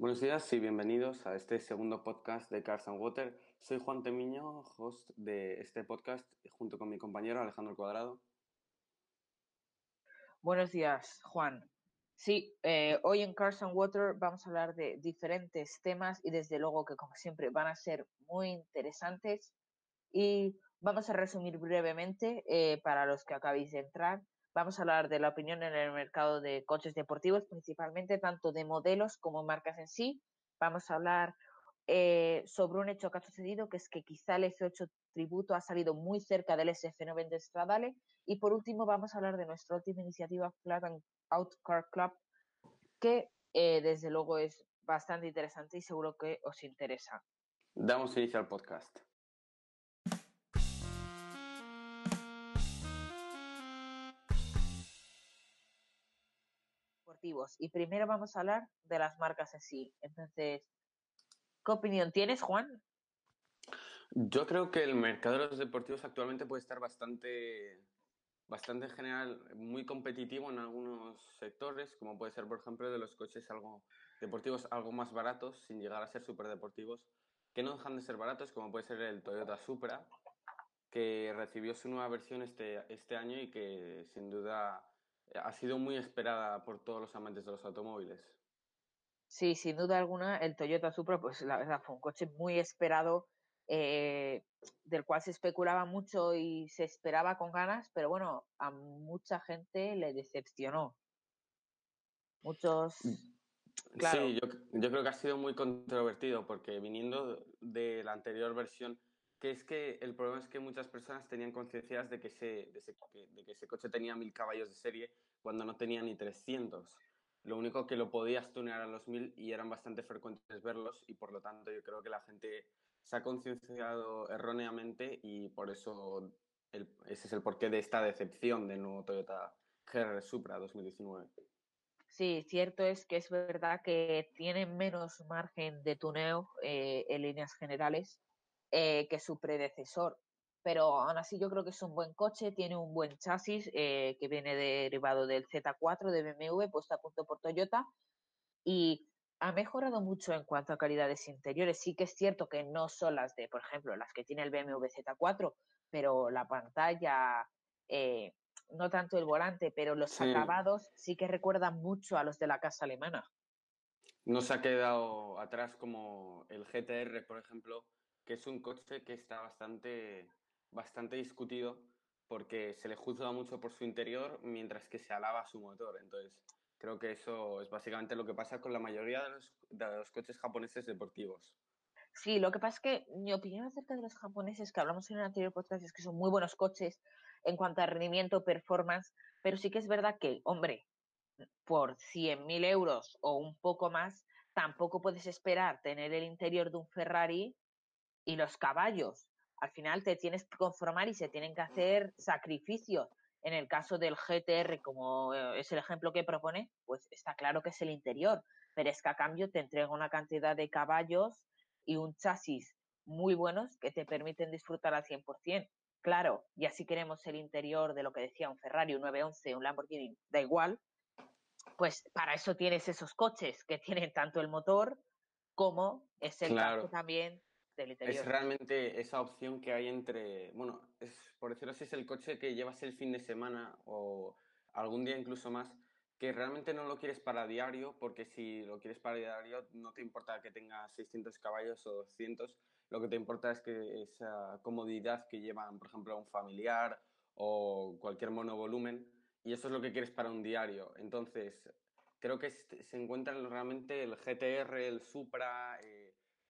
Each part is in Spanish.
Buenos días y bienvenidos a este segundo podcast de Cars and Water. Soy Juan Temiño, host de este podcast, junto con mi compañero Alejandro Cuadrado. Buenos días, Juan. Sí, eh, hoy en Cars and Water vamos a hablar de diferentes temas y desde luego que como siempre van a ser muy interesantes y vamos a resumir brevemente eh, para los que acabéis de entrar. Vamos a hablar de la opinión en el mercado de coches deportivos, principalmente tanto de modelos como marcas en sí. Vamos a hablar eh, sobre un hecho que ha sucedido, que es que quizá el F8 Tributo ha salido muy cerca del SF9 de Stradale. Y por último, vamos a hablar de nuestra última iniciativa, Flat and Out Car Club, que eh, desde luego es bastante interesante y seguro que os interesa. Damos inicio al podcast. Y primero vamos a hablar de las marcas así. Entonces, ¿qué opinión tienes, Juan? Yo creo que el mercado de los deportivos actualmente puede estar bastante, bastante en general, muy competitivo en algunos sectores, como puede ser, por ejemplo, de los coches algo deportivos algo más baratos, sin llegar a ser súper deportivos, que no dejan de ser baratos, como puede ser el Toyota Supra, que recibió su nueva versión este, este año y que sin duda ha sido muy esperada por todos los amantes de los automóviles. Sí, sin duda alguna, el Toyota Supra, pues la verdad fue un coche muy esperado, eh, del cual se especulaba mucho y se esperaba con ganas, pero bueno, a mucha gente le decepcionó. Muchos. Mm, sí, yo, yo creo que ha sido muy controvertido porque viniendo de la anterior versión que es que el problema es que muchas personas tenían conciencia de, que ese, de que ese coche tenía mil caballos de serie cuando no tenía ni 300. Lo único que lo podías tunear a los mil y eran bastante frecuentes verlos y por lo tanto yo creo que la gente se ha concienciado erróneamente y por eso ese es el porqué de esta decepción del nuevo Toyota GR Supra 2019. Sí, cierto es que es verdad que tiene menos margen de tuneo eh, en líneas generales eh, que su predecesor. Pero aún así yo creo que es un buen coche, tiene un buen chasis eh, que viene derivado del Z4 de BMW, puesto a punto por Toyota, y ha mejorado mucho en cuanto a calidades interiores. Sí que es cierto que no son las de, por ejemplo, las que tiene el BMW Z4, pero la pantalla, eh, no tanto el volante, pero los acabados sí que recuerdan mucho a los de la casa alemana. No se ha quedado atrás como el GTR, por ejemplo, que es un coche que está bastante, bastante discutido porque se le juzga mucho por su interior mientras que se alaba su motor. Entonces, creo que eso es básicamente lo que pasa con la mayoría de los, de los coches japoneses deportivos. Sí, lo que pasa es que mi opinión acerca de los japoneses, que hablamos en el anterior podcast, es que son muy buenos coches en cuanto a rendimiento, performance, pero sí que es verdad que, hombre, por 100.000 euros o un poco más, tampoco puedes esperar tener el interior de un Ferrari y los caballos. Al final te tienes que conformar y se tienen que hacer sacrificios. En el caso del GTR, como eh, es el ejemplo que propone, pues está claro que es el interior, pero es que a cambio te entrega una cantidad de caballos y un chasis muy buenos que te permiten disfrutar al 100%. Claro, y así queremos el interior de lo que decía un Ferrari, un 911, un Lamborghini, da igual, pues para eso tienes esos coches que tienen tanto el motor como es el caso también es realmente esa opción que hay entre, bueno, es, por decirlo así, es el coche que llevas el fin de semana o algún día incluso más, que realmente no lo quieres para diario, porque si lo quieres para diario no te importa que tenga 600 caballos o 200, lo que te importa es que esa comodidad que llevan, por ejemplo, un familiar o cualquier monovolumen, y eso es lo que quieres para un diario. Entonces, creo que se encuentran realmente el GTR, el Supra, eh,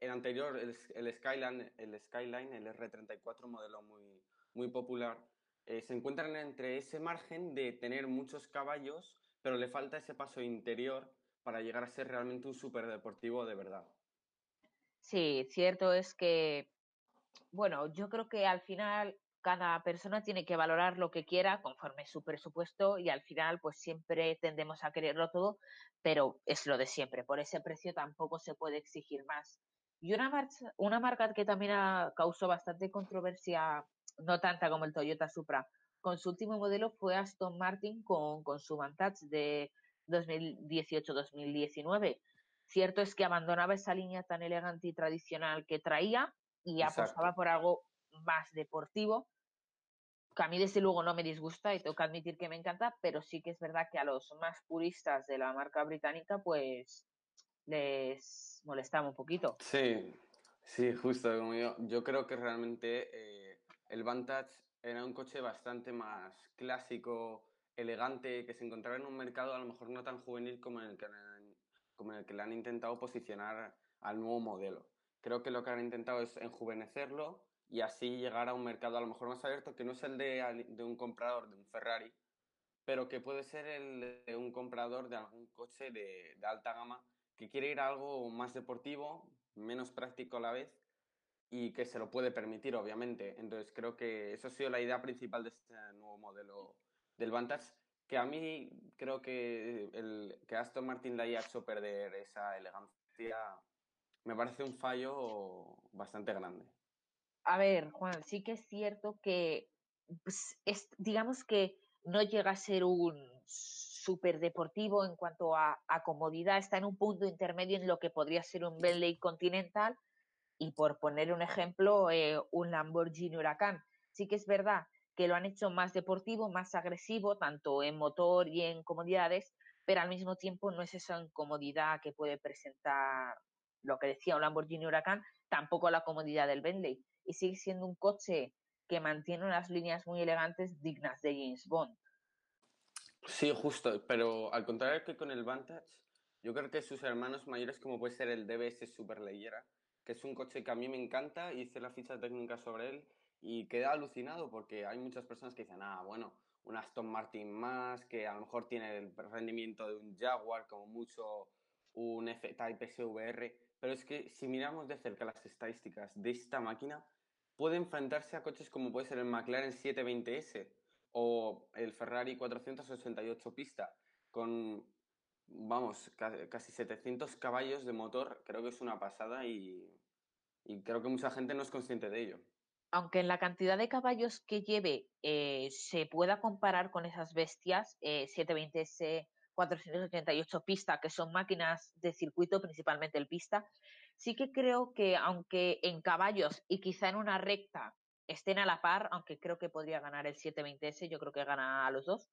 el anterior, el, Skyline, el Skyline, el R34, modelo muy, muy popular, eh, se encuentran entre ese margen de tener muchos caballos, pero le falta ese paso interior para llegar a ser realmente un superdeportivo de verdad. Sí, cierto es que, bueno, yo creo que al final cada persona tiene que valorar lo que quiera conforme su presupuesto y al final pues siempre tendemos a quererlo todo, pero es lo de siempre. Por ese precio tampoco se puede exigir más. Y una, marcha, una marca que también ha, causó bastante controversia, no tanta como el Toyota Supra, con su último modelo fue Aston Martin con, con su Vantage de 2018-2019. Cierto es que abandonaba esa línea tan elegante y tradicional que traía y apostaba por algo más deportivo, que a mí desde luego no me disgusta y tengo que admitir que me encanta, pero sí que es verdad que a los más puristas de la marca británica pues les molestaba un poquito. Sí, sí, justo como yo. Yo creo que realmente eh, el Vantage era un coche bastante más clásico, elegante, que se encontraba en un mercado a lo mejor no tan juvenil como en el que, como en el que le han intentado posicionar al nuevo modelo. Creo que lo que han intentado es enjuvenecerlo y así llegar a un mercado a lo mejor más abierto que no es el de, de un comprador de un Ferrari, pero que puede ser el de un comprador de algún coche de, de alta gama que quiere ir a algo más deportivo, menos práctico a la vez y que se lo puede permitir, obviamente. Entonces creo que eso ha sido la idea principal de este nuevo modelo del Vantage, que a mí creo que, el, que Aston Martin le haya hecho perder esa elegancia me parece un fallo bastante grande. A ver, Juan, sí que es cierto que pues, es, digamos que no llega a ser un súper deportivo en cuanto a, comodidad, está en un punto intermedio en lo que podría ser un Bentley Continental y por poner un ejemplo, eh, un Lamborghini Huracán. Sí que es verdad que lo han hecho más deportivo, más agresivo, tanto en motor y en comodidades, pero al mismo tiempo no es esa incomodidad que puede presentar lo que decía un Lamborghini Huracán, tampoco la comodidad del Bentley. Y sigue siendo un coche que mantiene unas líneas muy elegantes dignas de James Bond. Sí, justo, pero al contrario que con el Vantage, yo creo que sus hermanos mayores, como puede ser el DBS Superleyera, que es un coche que a mí me encanta, hice la ficha técnica sobre él y quedé alucinado porque hay muchas personas que dicen, ah, bueno, un Aston Martin más, que a lo mejor tiene el rendimiento de un Jaguar, como mucho un F-Type SVR, pero es que si miramos de cerca las estadísticas de esta máquina, puede enfrentarse a coches como puede ser el McLaren 720S o el Ferrari 488 pista, con, vamos, casi 700 caballos de motor, creo que es una pasada y, creo que mucha gente no es consciente de ello. Aunque en la cantidad de caballos que lleve eh, se pueda comparar con esas bestias, 720S, eh, 488 pista, que son máquinas de circuito, principalmente el pista, sí que creo que aunque en caballos y quizá en una recta estén a la par, aunque creo que podría ganar el 720S, yo creo que gana a los dos,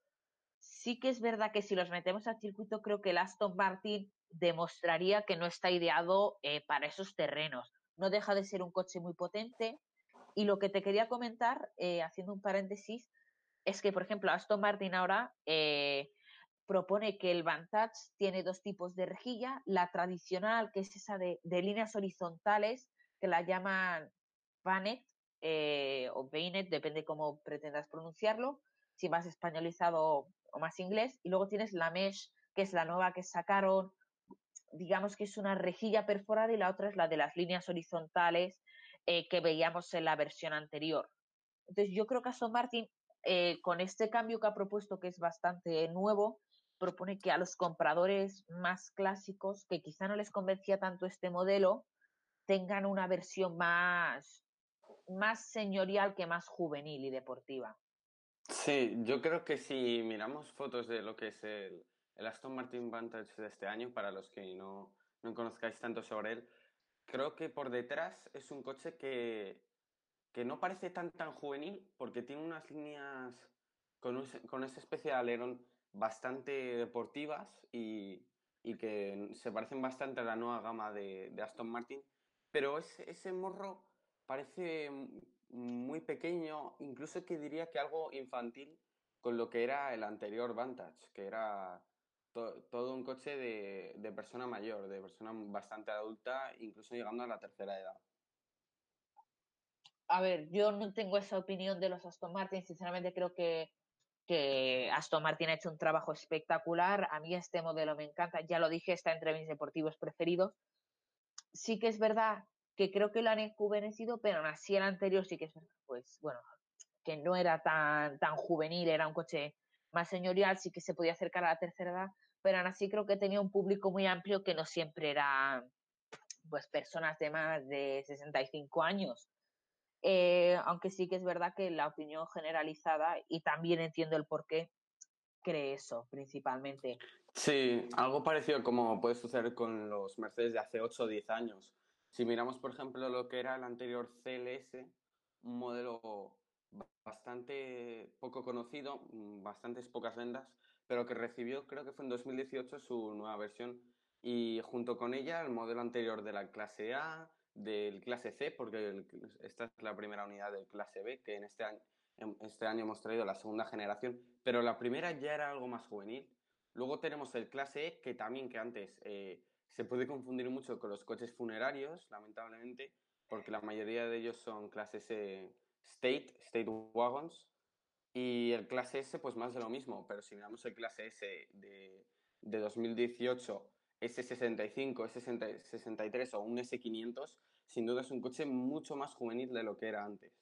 sí que es verdad que si los metemos al circuito, creo que el Aston Martin demostraría que no está ideado eh, para esos terrenos. No deja de ser un coche muy potente. Y lo que te quería comentar, eh, haciendo un paréntesis, es que, por ejemplo, Aston Martin ahora eh, propone que el Vantage tiene dos tipos de rejilla, la tradicional, que es esa de, líneas horizontales, que la llaman Vanet eh, o Bainet, depende cómo pretendas pronunciarlo, si más españolizado o más inglés, y luego tienes la Mesh, que es la nueva que sacaron, digamos que es una rejilla perforada y la otra es la de las líneas horizontales eh, que veíamos en la versión anterior. Entonces yo creo que Aston Martin, eh, con este cambio que ha propuesto, que es bastante nuevo, propone que a los compradores más clásicos, que quizá no les convencía tanto este modelo, tengan una versión más, más señorial que más juvenil y deportiva. Sí, yo creo que si miramos fotos de lo que es el, Aston Martin Vantage de este año, para los que no, no conozcáis tanto sobre él, creo que por detrás es un coche que, que no parece tan tan juvenil porque tiene unas líneas con, con esa especie de alerón bastante deportivas y, que se parecen bastante a la nueva gama de, Aston Martin, pero ese, morro parece muy pequeño, incluso que diría que algo infantil con lo que era el anterior Vantage, que era todo un coche de, de persona mayor, de persona bastante adulta, incluso llegando a la tercera edad. A ver, yo no tengo esa opinión de los Aston Martin, sinceramente creo que que Aston Martin ha hecho un trabajo espectacular. A mí este modelo me encanta, ya lo dije, está entre mis deportivos preferidos. Sí que es verdad que creo que lo han enjuvenecido, pero aún así el anterior sí que es pues bueno, que no era tan, tan juvenil, era un coche más señorial, sí que se podía acercar a la tercera edad, pero aún así creo que tenía un público muy amplio que no siempre era pues personas de más de 65 años. Eh, aunque sí que es verdad que la opinión generalizada, y también entiendo el por qué, cree eso principalmente. Sí, algo parecido como puede suceder con los Mercedes de hace 8 o 10 años. Si miramos, por ejemplo, lo que era el anterior CLS, un modelo bastante poco conocido, mm, bastantes pocas vendas, pero que recibió, creo que fue en 2018, su nueva versión y junto con ella el modelo anterior de la clase A, del clase C, porque esta es la primera unidad del clase B, que en este año, este año hemos traído la segunda generación, pero la primera ya era algo más juvenil. Luego tenemos el clase E, que también que antes eh, se puede confundir mucho con los coches funerarios, lamentablemente, porque la mayoría de ellos son clases eh, State, State Wagons, y el clase S, pues más de lo mismo, pero si miramos el clase S de, de 2018, S65, S63 o un S500, sin duda es un coche mucho más juvenil de lo que era antes.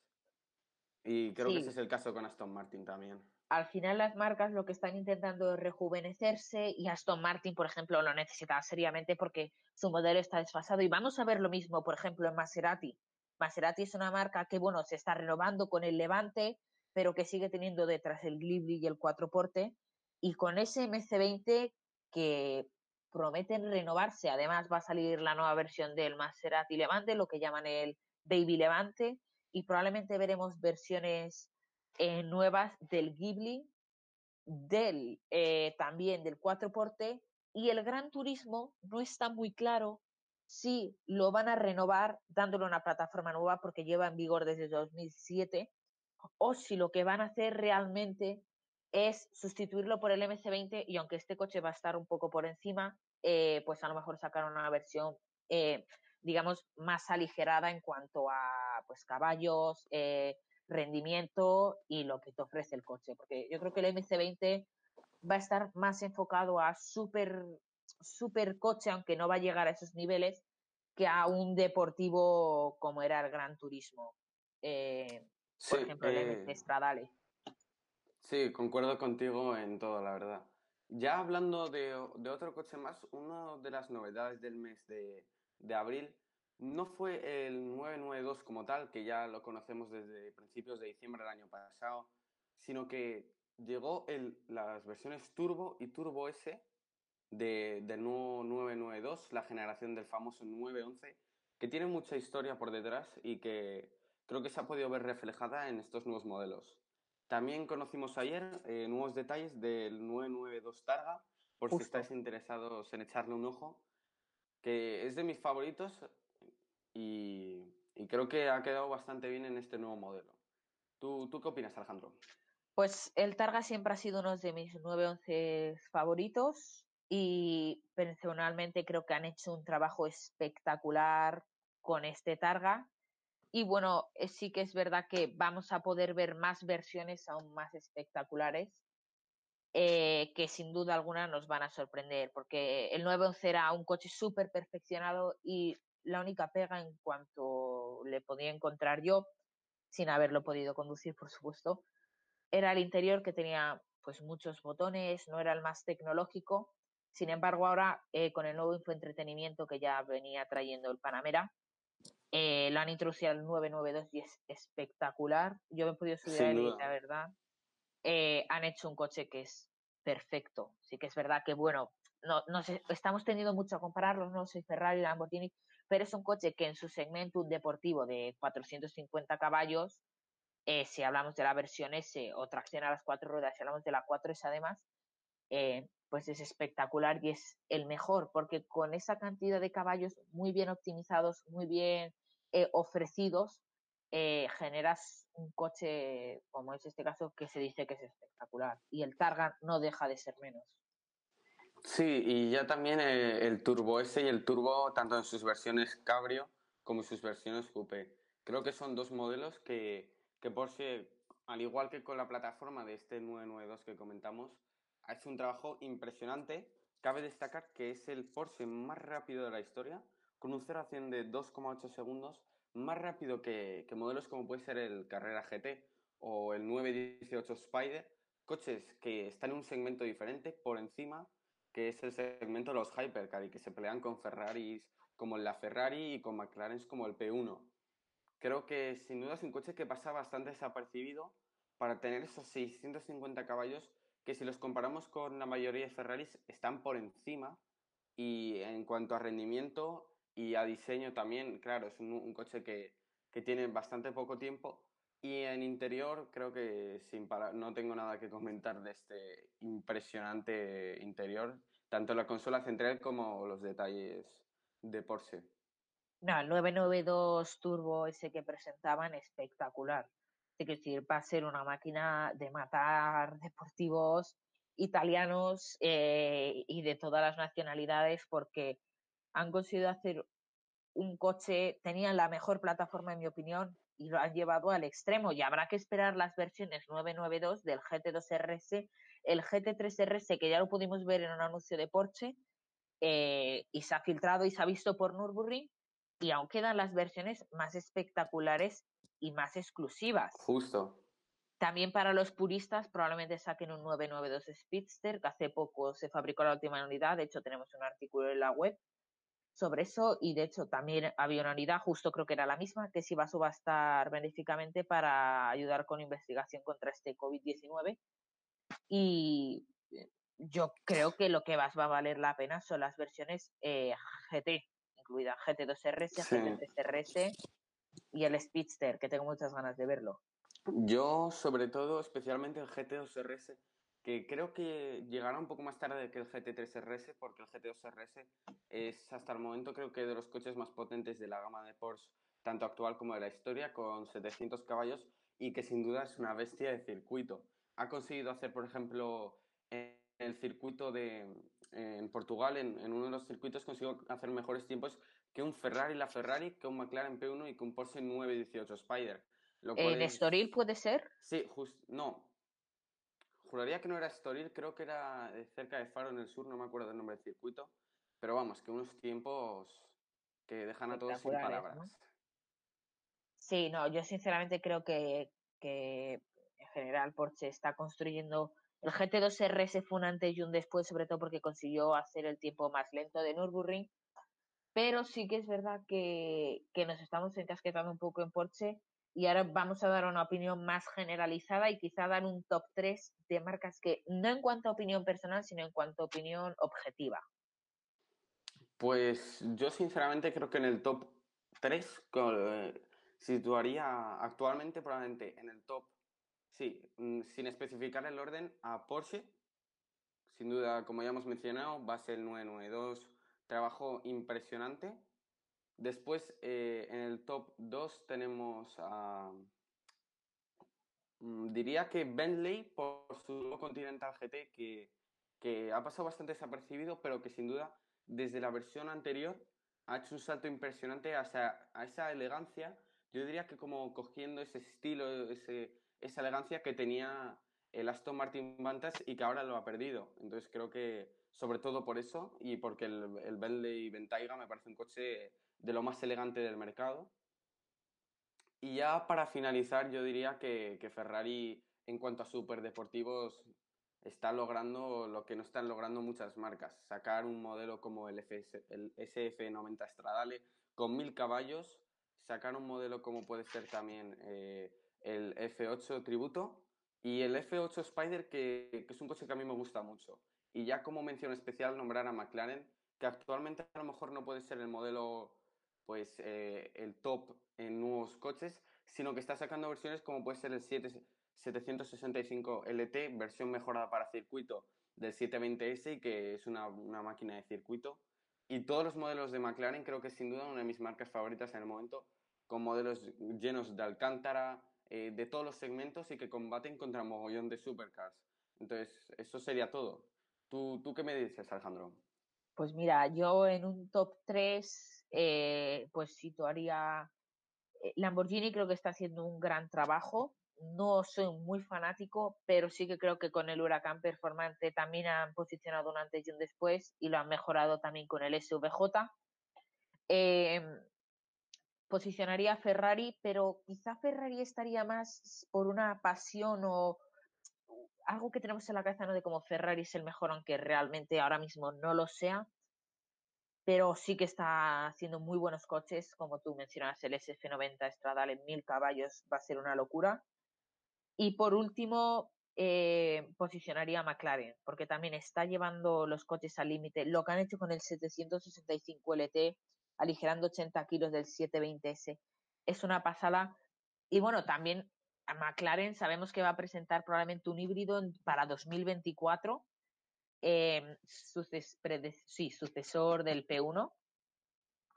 Y creo que ese es el caso con Aston Martin también. Al final las marcas lo que están intentando es rejuvenecerse y Aston Martin, por ejemplo, lo necesita seriamente porque su modelo está desfasado. Y vamos a ver lo mismo, por ejemplo, en Maserati. Maserati es una marca que, bueno, se está renovando con el Levante, pero que sigue teniendo detrás el Ghibli y el Cuatro Porte. Y con ese MC20 que prometen renovarse. Además, va a salir la nueva versión del Maserati Levante, lo que llaman el Baby Levante, y probablemente veremos versiones eh, nuevas del Ghibli, del eh, también del Cuatro Porte, y el Gran Turismo no está muy claro si lo van a renovar dándole una plataforma nueva porque lleva en vigor desde 2007 o si lo que van a hacer realmente es sustituirlo por el MC20 y aunque este coche va a estar un poco por encima, eh, pues a lo mejor sacar una versión, eh, digamos, más aligerada en cuanto a pues caballos, eh, rendimiento y lo que te ofrece el coche. Porque yo creo que el MC20 va a estar más enfocado a súper super coche, aunque no va a llegar a esos niveles, que a un deportivo como era el Gran Turismo. por ejemplo, el MC Stradale. Sí, concuerdo contigo en todo, la verdad. Ya hablando de, otro coche más, una de las novedades del mes de, abril no fue el 992 como tal, que ya lo conocemos desde principios de diciembre del año pasado, sino que llegó el, las versiones Turbo y Turbo S de, del nuevo 992, la generación del famoso 911, que tiene mucha historia por detrás y que creo que se ha podido ver reflejada en estos nuevos modelos. También conocimos ayer eh, nuevos detalles del 992 Targa, por si estáis interesados en echarle un ojo, que es de mis favoritos y, creo que ha quedado bastante bien en este nuevo modelo. ¿Tú, ¿Tú qué opinas, Alejandro? Pues el Targa siempre ha sido uno de mis 911 favoritos y personalmente creo que han hecho un trabajo espectacular con este Targa y bueno, eh, sí que es verdad que vamos a poder ver más versiones aún más espectaculares, eh, que sin duda alguna nos van a sorprender, porque el 911 era un coche súper perfeccionado y la única pega en cuanto le podía encontrar yo, sin haberlo podido conducir, por supuesto, era el interior que tenía pues muchos botones, no era el más tecnológico. Sin embargo, ahora eh, con el nuevo infoentretenimiento que ya venía trayendo el Panamera, eh, lo han introducido al 992 y es espectacular. Yo me he podido subir a él la verdad. Eh, han hecho un coche que es perfecto. Sí que es verdad que, bueno, no, no estamos teniendo mucho a compararlos, no soy Ferrari, Lamborghini, pero es un coche que en su segmento deportivo de 450 caballos, eh, si hablamos de la versión S o tracción a las cuatro ruedas, si hablamos de la 4S además, pues es espectacular y es el mejor, porque con esa cantidad de caballos muy bien optimizados, muy bien eh, ofrecidos, eh, generas un coche, como es este caso, que se dice que es espectacular. Y el Targa no deja de ser menos. Sí, y ya también eh, el, Turbo S y el Turbo, tanto en sus versiones Cabrio como en sus versiones Coupe. Creo que son dos modelos que, que Porsche, al igual que con la plataforma de este 992 que comentamos, ha hecho un trabajo impresionante. Cabe destacar que es el Porsche más rápido de la historia, con un 0 a 100 de 2,8 segundos, más rápido que, modelos como puede ser el Carrera GT o el 918 Spider, coches que están en un segmento diferente por encima, que es el segmento de los Hypercar y que se pelean con Ferraris como la Ferrari y con McLaren como el P1. Creo que sin duda es un coche que pasa bastante desapercibido para tener esos 650 caballos que si los comparamos con la mayoría de Ferraris están por encima y en cuanto a rendimiento y a diseño también, claro, es un, coche que, que, tiene bastante poco tiempo y en interior creo que sin no tengo nada que comentar de este impresionante interior, tanto la consola central como los detalles de Porsche. No, el 992 Turbo ese que presentaban espectacular. Es decir, va a ser una máquina de matar deportivos italianos eh, y de todas las nacionalidades porque han conseguido hacer un coche, tenían la mejor plataforma en mi opinión y lo han llevado al extremo y habrá que esperar las versiones 992 del GT2 RS, el GT3 RS que ya lo pudimos ver en un anuncio de Porsche eh, y se ha filtrado y se ha visto por Nürburgring y aún quedan las versiones más espectaculares y más exclusivas. Justo. También para los puristas probablemente saquen un 992 Speedster, que hace poco se fabricó la última unidad, de hecho tenemos un artículo en la web sobre eso y de hecho también había una unidad, justo creo que era la misma, que se iba a subastar benéficamente para ayudar con investigación contra este COVID-19 y eh, yo creo que lo que más va a valer la pena son las versiones eh, GT, incluida GT2RS, GT3RS y el Speedster, que tengo muchas ganas de verlo. Yo, sobre todo, especialmente el GT2RS, que creo que llegará un poco más tarde que el GT3RS, porque el GT2RS es hasta el momento creo que de los coches más potentes de la gama de Porsche, tanto actual como de la historia, con 700 caballos y que sin duda es una bestia de circuito. Ha conseguido hacer, por ejemplo, en el circuito de en Portugal, en, en uno de los circuitos, consiguió hacer mejores tiempos que un Ferrari la Ferrari, que un McLaren P1 y que un Porsche 918 Spider. ¿En Estoril puede ser? Sí, just... no. Juraría que no era Estoril, creo que era cerca de Faro en el sur, no me acuerdo del nombre del circuito. Pero vamos, que unos tiempos que dejan a todos sin palabras. Sí, no, yo sinceramente creo que, que en general Porsche está construyendo el GT2 RS fue un antes y un después, sobre todo porque consiguió hacer el tiempo más lento de Nürburgring, pero sí que es verdad que, que nos estamos encasquetando un poco en Porsche y ahora vamos a dar una opinión más generalizada y quizá dar un top 3 de marcas que no en cuanto a opinión personal, sino en cuanto a opinión objetiva. Pues yo sinceramente creo que en el top 3 eh, situaría actualmente probablemente en el top, sí, mm, sin especificar el orden, a Porsche. Sin duda, como ya hemos mencionado, va a ser el 992, trabajo impresionante. Después, eh, en el top 2 tenemos a... Mm, diría que Bentley por su Continental GT, que, que ha pasado bastante desapercibido, pero que sin duda, desde la versión anterior, ha hecho un salto impresionante a esa, a esa elegancia. Yo diría que como cogiendo ese estilo, ese, esa elegancia que tenía el Aston Martin Vantage y que ahora lo ha perdido. Entonces creo que sobre todo por eso y porque el, el Bentley Bentayga me parece un coche de lo más elegante del mercado. Y ya para finalizar, yo diría que, Ferrari, en cuanto a superdeportivos, está logrando lo que no están logrando muchas marcas. Sacar un modelo como el, el SF90 Stradale con mil caballos, sacar un modelo como puede ser también eh, el F8 Tributo y el F8 Spider, que, que, es un coche que a mí me gusta mucho. Y ya como mención especial, nombrar a McLaren, que actualmente a lo mejor no puede ser el modelo pues eh, el top en nuevos coches, sino que está sacando versiones como puede ser el 765 LT, versión mejorada para circuito del 720S y que es una, una, máquina de circuito. Y todos los modelos de McLaren creo que es sin duda una de mis marcas favoritas en el momento, con modelos llenos de alcántara, eh, de todos los segmentos y que combaten contra mogollón de supercars. Entonces, eso sería todo. ¿Tú, ¿Tú qué me dices, Alejandro? Pues mira, yo en un top 3 eh, pues situaría eh, Lamborghini creo que está haciendo un gran trabajo. No soy muy fanático, pero sí que creo que con el Huracán Performante también han posicionado un antes y un después y lo han mejorado también con el SVJ. Eh, posicionaría Ferrari, pero quizá Ferrari estaría más por una pasión o algo que tenemos en la cabeza, ¿no? De como Ferrari es el mejor, aunque realmente ahora mismo no lo sea pero sí que está haciendo muy buenos coches, como tú mencionas, el SF90 Stradale en 1000 caballos va a ser una locura. Y por último, eh, posicionaría a McLaren, porque también está llevando los coches al límite. Lo que han hecho con el 765 LT, aligerando 80 kilos del 720S, es una pasada. Y bueno, también a McLaren sabemos que va a presentar probablemente un híbrido para 2024, eh, sí, sucesor del P1.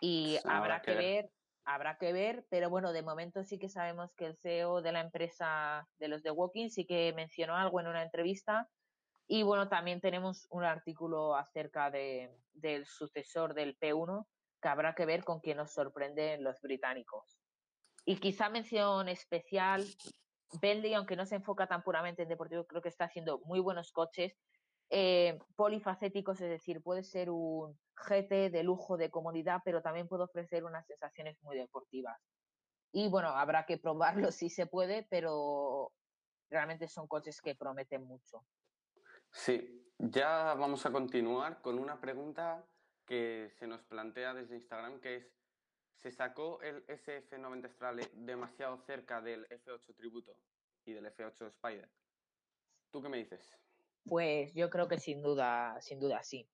Y habrá que ver habrá que ver, pero bueno, de momento sí que sabemos que el CEO de la empresa de los de Walking sí que mencionó algo en una entrevista. Y bueno, también tenemos un artículo acerca de, del sucesor del P1 que habrá que ver con quién nos sorprenden los británicos. Y quizá mención especial, Bentley, aunque no se enfoca tan puramente en deportivo, creo que está haciendo muy buenos coches eh, polifacéticos, es decir, puede ser un GT de lujo, de comodidad, pero también puede ofrecer unas sensaciones muy deportivas. Y bueno, habrá que probarlo si se puede, pero realmente son coches que prometen mucho. Sí, ya vamos a continuar con una pregunta que se nos plantea desde Instagram, que es, ¿se sacó el SF90 Strale demasiado cerca del F8 Tributo y del F8 Spider? ¿Tú qué me dices? Pues yo creo que sin duda, sin duda sí.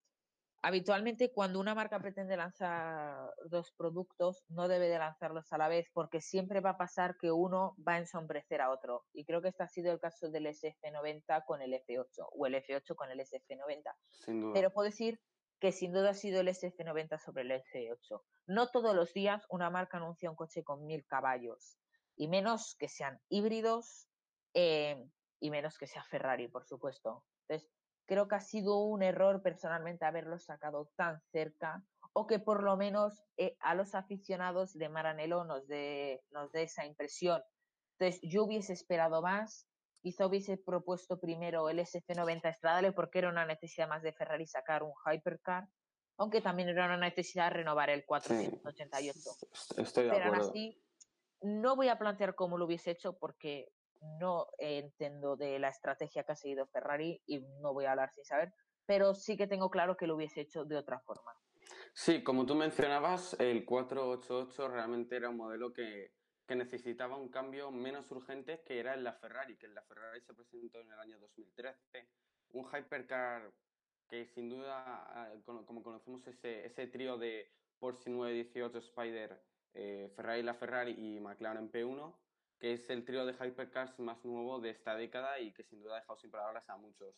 Habitualmente cuando una marca pretende lanzar dos productos no debe de lanzarlos a la vez porque siempre va a pasar que uno va a ensombrecer a otro. Y creo que este ha sido el caso del SF90 con el F8 o el F8 con el SF90. Pero puedo decir que sin duda ha sido el SF90 sobre el F8. No todos los días una marca anuncia un coche con mil caballos y menos que sean híbridos eh, y menos que sea Ferrari, por supuesto. Entonces, creo que ha sido un error personalmente haberlo sacado tan cerca o que por lo menos eh, a los aficionados de Maranello nos dé, nos dé esa impresión. Entonces, yo hubiese esperado más, quizá hubiese propuesto primero el SF90 Stradale porque era una necesidad más de Ferrari sacar un hypercar, aunque también era una necesidad renovar el 488. estoy de Pero aún así, no voy a plantear cómo lo hubiese hecho porque no entiendo de la estrategia que ha seguido Ferrari y no voy a hablar sin saber, pero sí que tengo claro que lo hubiese hecho de otra forma. Sí, como tú mencionabas, el 488 realmente era un modelo que, que necesitaba un cambio menos urgente que era en la Ferrari, que en la Ferrari se presentó en el año 2013. Un hypercar que sin duda, ah, como conocemos ese, ese trío de Porsche 918 Spider, eh, Ferrari la Ferrari y McLaren P1, que es el trío de hypercars más nuevo de esta década y que sin duda ha dejado sin palabras a muchos.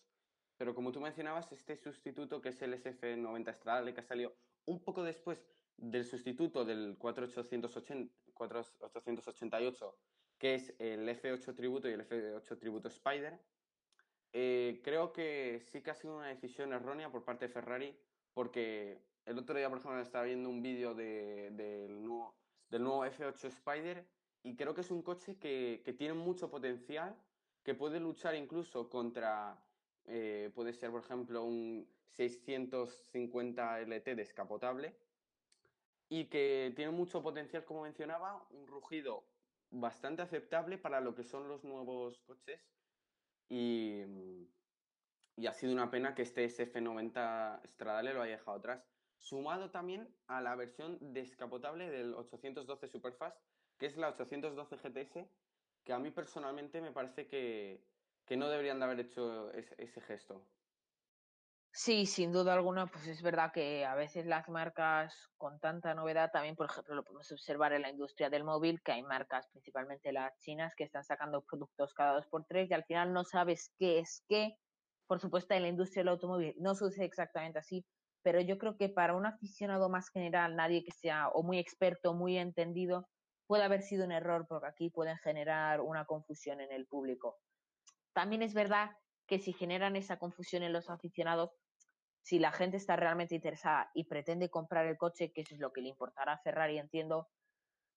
Pero como tú mencionabas, este sustituto que es el SF90 Stradale, que ha salido un poco después del sustituto del 4888, que es el F8 Tributo y el F8 Tributo Spider, eh, creo que sí que ha sido una decisión errónea por parte de Ferrari, porque el otro día, por ejemplo, estaba viendo un vídeo del, nuevo, del nuevo F8 Spider y creo que es un coche que, tiene mucho potencial, que puede luchar incluso contra, eh, puede ser por ejemplo un 650 LT descapotable y que tiene mucho potencial, como mencionaba, un rugido bastante aceptable para lo que son los nuevos coches y, y ha sido una pena que este SF90 Stradale lo haya dejado atrás. Sumado también a la versión descapotable del 812 Superfast, que es la 812 GTS, que a mí personalmente me parece que, no deberían de haber hecho ese, gesto. Sí, sin duda alguna, pues es verdad que a veces las marcas con tanta novedad, también por ejemplo lo podemos observar en la industria del móvil, que hay marcas, principalmente las chinas, que están sacando productos cada dos por tres y al final no sabes qué es qué. Por supuesto, en la industria del automóvil no sucede exactamente así, pero yo creo que para un aficionado más general, nadie que sea o muy experto, muy entendido, puede haber sido un error porque aquí pueden generar una confusión en el público. También es verdad que si generan esa confusión en los aficionados, si la gente está realmente interesada y pretende comprar el coche, que eso es lo que le importará a Ferrari, entiendo,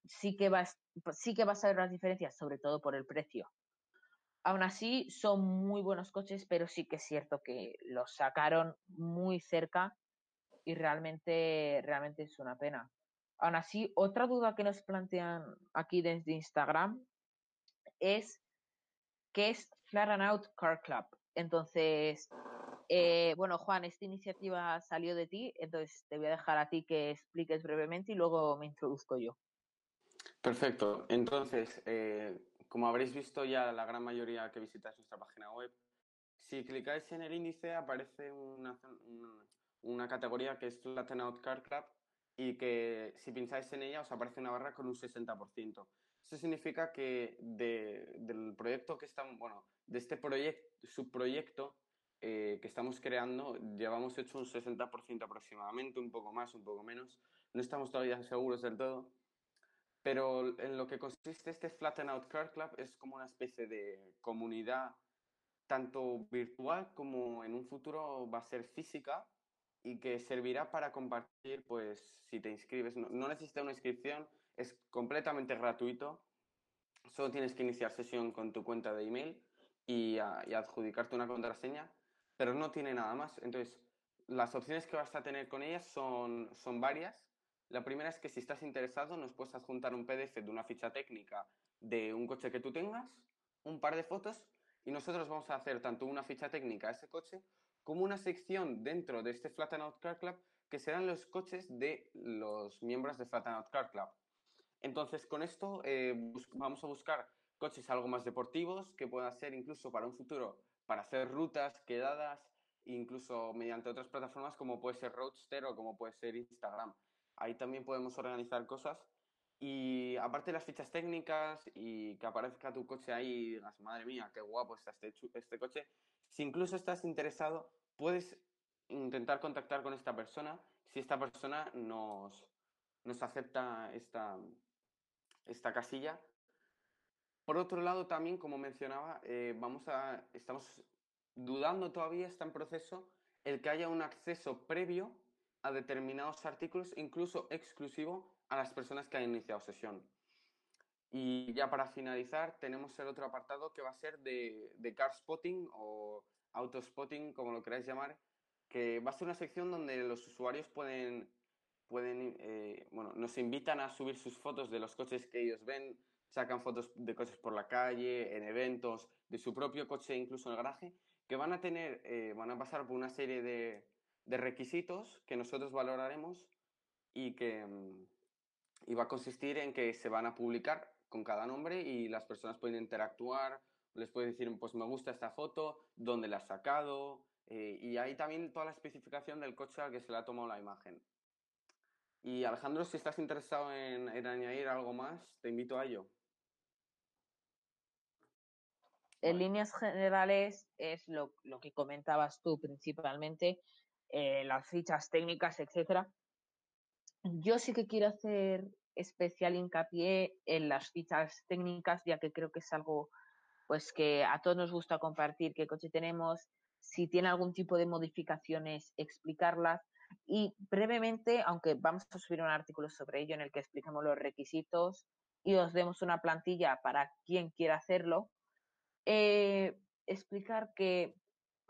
sí que, vas, sí que vas a ver las diferencias, sobre todo por el precio. Aún así, son muy buenos coches, pero sí que es cierto que los sacaron muy cerca y realmente, realmente es una pena. Aún así, otra duda que nos plantean aquí desde Instagram es qué es Flat and Out Car Club. Entonces, eh, bueno, Juan, esta iniciativa salió de ti, entonces te voy a dejar a ti que expliques brevemente y luego me introduzco yo. Perfecto. Entonces, eh, como habréis visto ya la gran mayoría que visitáis nuestra página web, si clicáis en el índice aparece una, una, categoría que es Flatten Out Car Club y que si pincháis en ella os aparece una barra con un 60%. Eso significa que del proyecto que estamos, bueno, de este proyecto, subproyecto eh, que estamos creando, llevamos hecho un 60% aproximadamente, un poco más, un poco menos. No estamos todavía seguros del todo, pero en lo que consiste este Flatten Out Car Club es como una especie de comunidad tanto virtual como en un futuro va a ser física y que servirá para compartir, pues si te inscribes, no, no necesita una inscripción, es completamente gratuito, solo tienes que iniciar sesión con tu cuenta de email y, y adjudicarte una contraseña, pero no tiene nada más. Entonces, las opciones que vas a tener con ellas son, son varias. La primera es que si estás interesado nos puedes adjuntar un PDF de una ficha técnica de un coche que tú tengas, un par de fotos y nosotros vamos a hacer tanto una ficha técnica a ese coche como una sección dentro de este Flat Out Car Club que serán los coches de los miembros de Flat Out Car Club. Entonces, con esto eh, vamos a buscar coches algo más deportivos que puedan ser incluso para un futuro para hacer rutas, quedadas, incluso mediante otras plataformas como puede ser Roadster o como puede ser Instagram. Ahí también podemos organizar cosas. Y aparte de las fichas técnicas y que aparezca tu coche ahí y digas, madre mía, qué guapo está este, este coche, si incluso estás interesado, puedes intentar contactar con esta persona si esta persona nos, nos acepta esta, esta casilla. Por otro lado, también, como mencionaba, eh, vamos a, estamos dudando todavía, está en proceso, el que haya un acceso previo a determinados artículos, incluso exclusivo a las personas que han iniciado sesión. Y ya para finalizar, tenemos el otro apartado que va a ser de, de car spotting o auto spotting, como lo queráis llamar, que va a ser una sección donde los usuarios pueden, pueden eh, bueno, nos invitan a subir sus fotos de los coches que ellos ven, sacan fotos de coches por la calle, en eventos, de su propio coche, incluso en el garaje, que van a tener, eh, van a pasar por una serie de, de requisitos que nosotros valoraremos y que mm, y va a consistir en que se van a publicar con cada nombre y las personas pueden interactuar, les pueden decir, pues me gusta esta foto, dónde la has sacado, eh, y ahí también toda la especificación del coche al que se le ha tomado la imagen. Y Alejandro, si estás interesado en, en añadir algo más, te invito a ello. En líneas generales es lo, lo, que comentabas tú principalmente, eh, las fichas técnicas, etcétera. Yo sí que quiero hacer especial hincapié en las fichas técnicas, ya que creo que es algo pues que a todos nos gusta compartir qué coche tenemos, si tiene algún tipo de modificaciones, explicarlas. Y brevemente, aunque vamos a subir un artículo sobre ello en el que explicamos los requisitos y os demos una plantilla para quien quiera hacerlo, eh, explicar que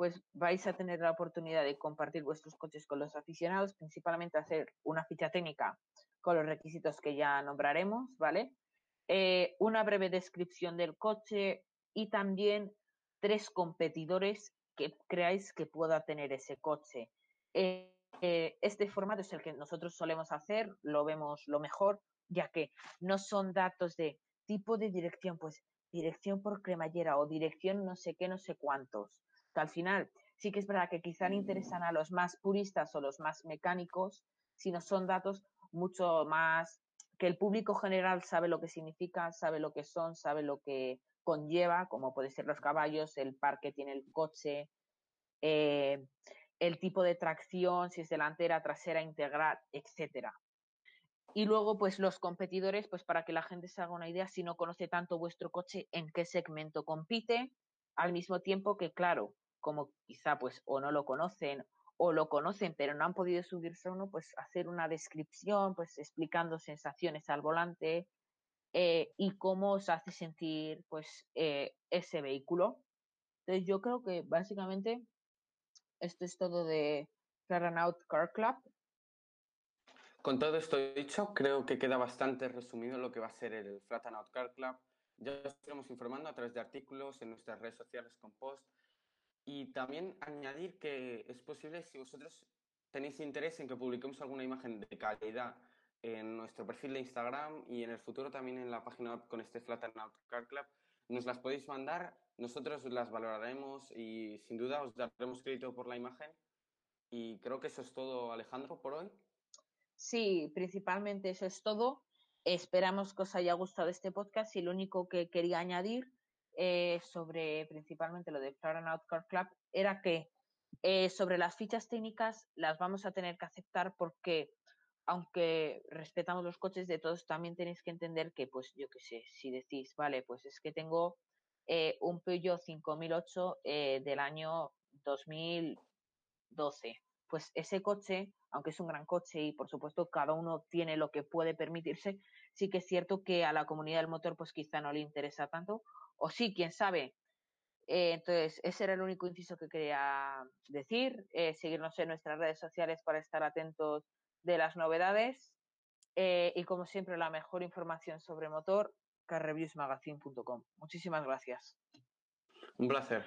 pues vais a tener la oportunidad de compartir vuestros coches con los aficionados, principalmente hacer una ficha técnica con los requisitos que ya nombraremos, ¿vale? Eh, una breve descripción del coche y también tres competidores que creáis que pueda tener ese coche. Eh, eh, este formato es el que nosotros solemos hacer, lo vemos lo mejor, ya que no son datos de tipo de dirección, pues dirección por cremallera o dirección no sé qué, no sé cuántos que al final sí que es verdad que quizá interesan a los más puristas o los más mecánicos, sino son datos mucho más que el público general sabe lo que significa, sabe lo que son, sabe lo que conlleva, como puede ser los caballos, el par que tiene el coche, eh, el tipo de tracción, si es delantera, trasera, integral, etcétera. Y luego, pues los competidores, pues para que la gente se haga una idea, si no conoce tanto vuestro coche, en qué segmento compite, al mismo tiempo que, claro, como quizá pues o no lo conocen o lo conocen pero no han podido subirse a uno, pues hacer una descripción, pues explicando sensaciones al volante eh, y cómo os hace sentir pues eh, ese vehículo. Entonces yo creo que básicamente esto es todo de Out Car Club. Con todo esto dicho, creo que queda bastante resumido lo que va a ser el Out Car Club. Ya os estaremos informando a través de artículos en nuestras redes sociales con post y también añadir que es posible si vosotros tenéis interés en que publiquemos alguna imagen de calidad en nuestro perfil de Instagram y en el futuro también en la página web con este Flatten Out Car Club, nos las podéis mandar, nosotros las valoraremos y sin duda os daremos crédito por la imagen. Y creo que eso es todo, Alejandro, por hoy. Sí, principalmente eso es todo. Esperamos que os haya gustado este podcast y lo único que quería añadir eh, sobre principalmente lo de Out Car Club era que eh, sobre las fichas técnicas las vamos a tener que aceptar porque aunque respetamos los coches de todos, también tenéis que entender que, pues yo qué sé, si decís, vale, pues es que tengo eh, un Peugeot 5008 eh, del año 2012, pues ese coche, aunque es un gran coche y por supuesto cada uno tiene lo que puede permitirse, sí que es cierto que a la comunidad del motor pues quizá no le interesa tanto, o sí, quién sabe, eh, entonces, ese era el único inciso que quería decir. Eh, seguirnos en nuestras redes sociales para estar atentos de las novedades. Eh, y como siempre, la mejor información sobre motor, carreviewsmagazine.com. Muchísimas gracias. Un placer.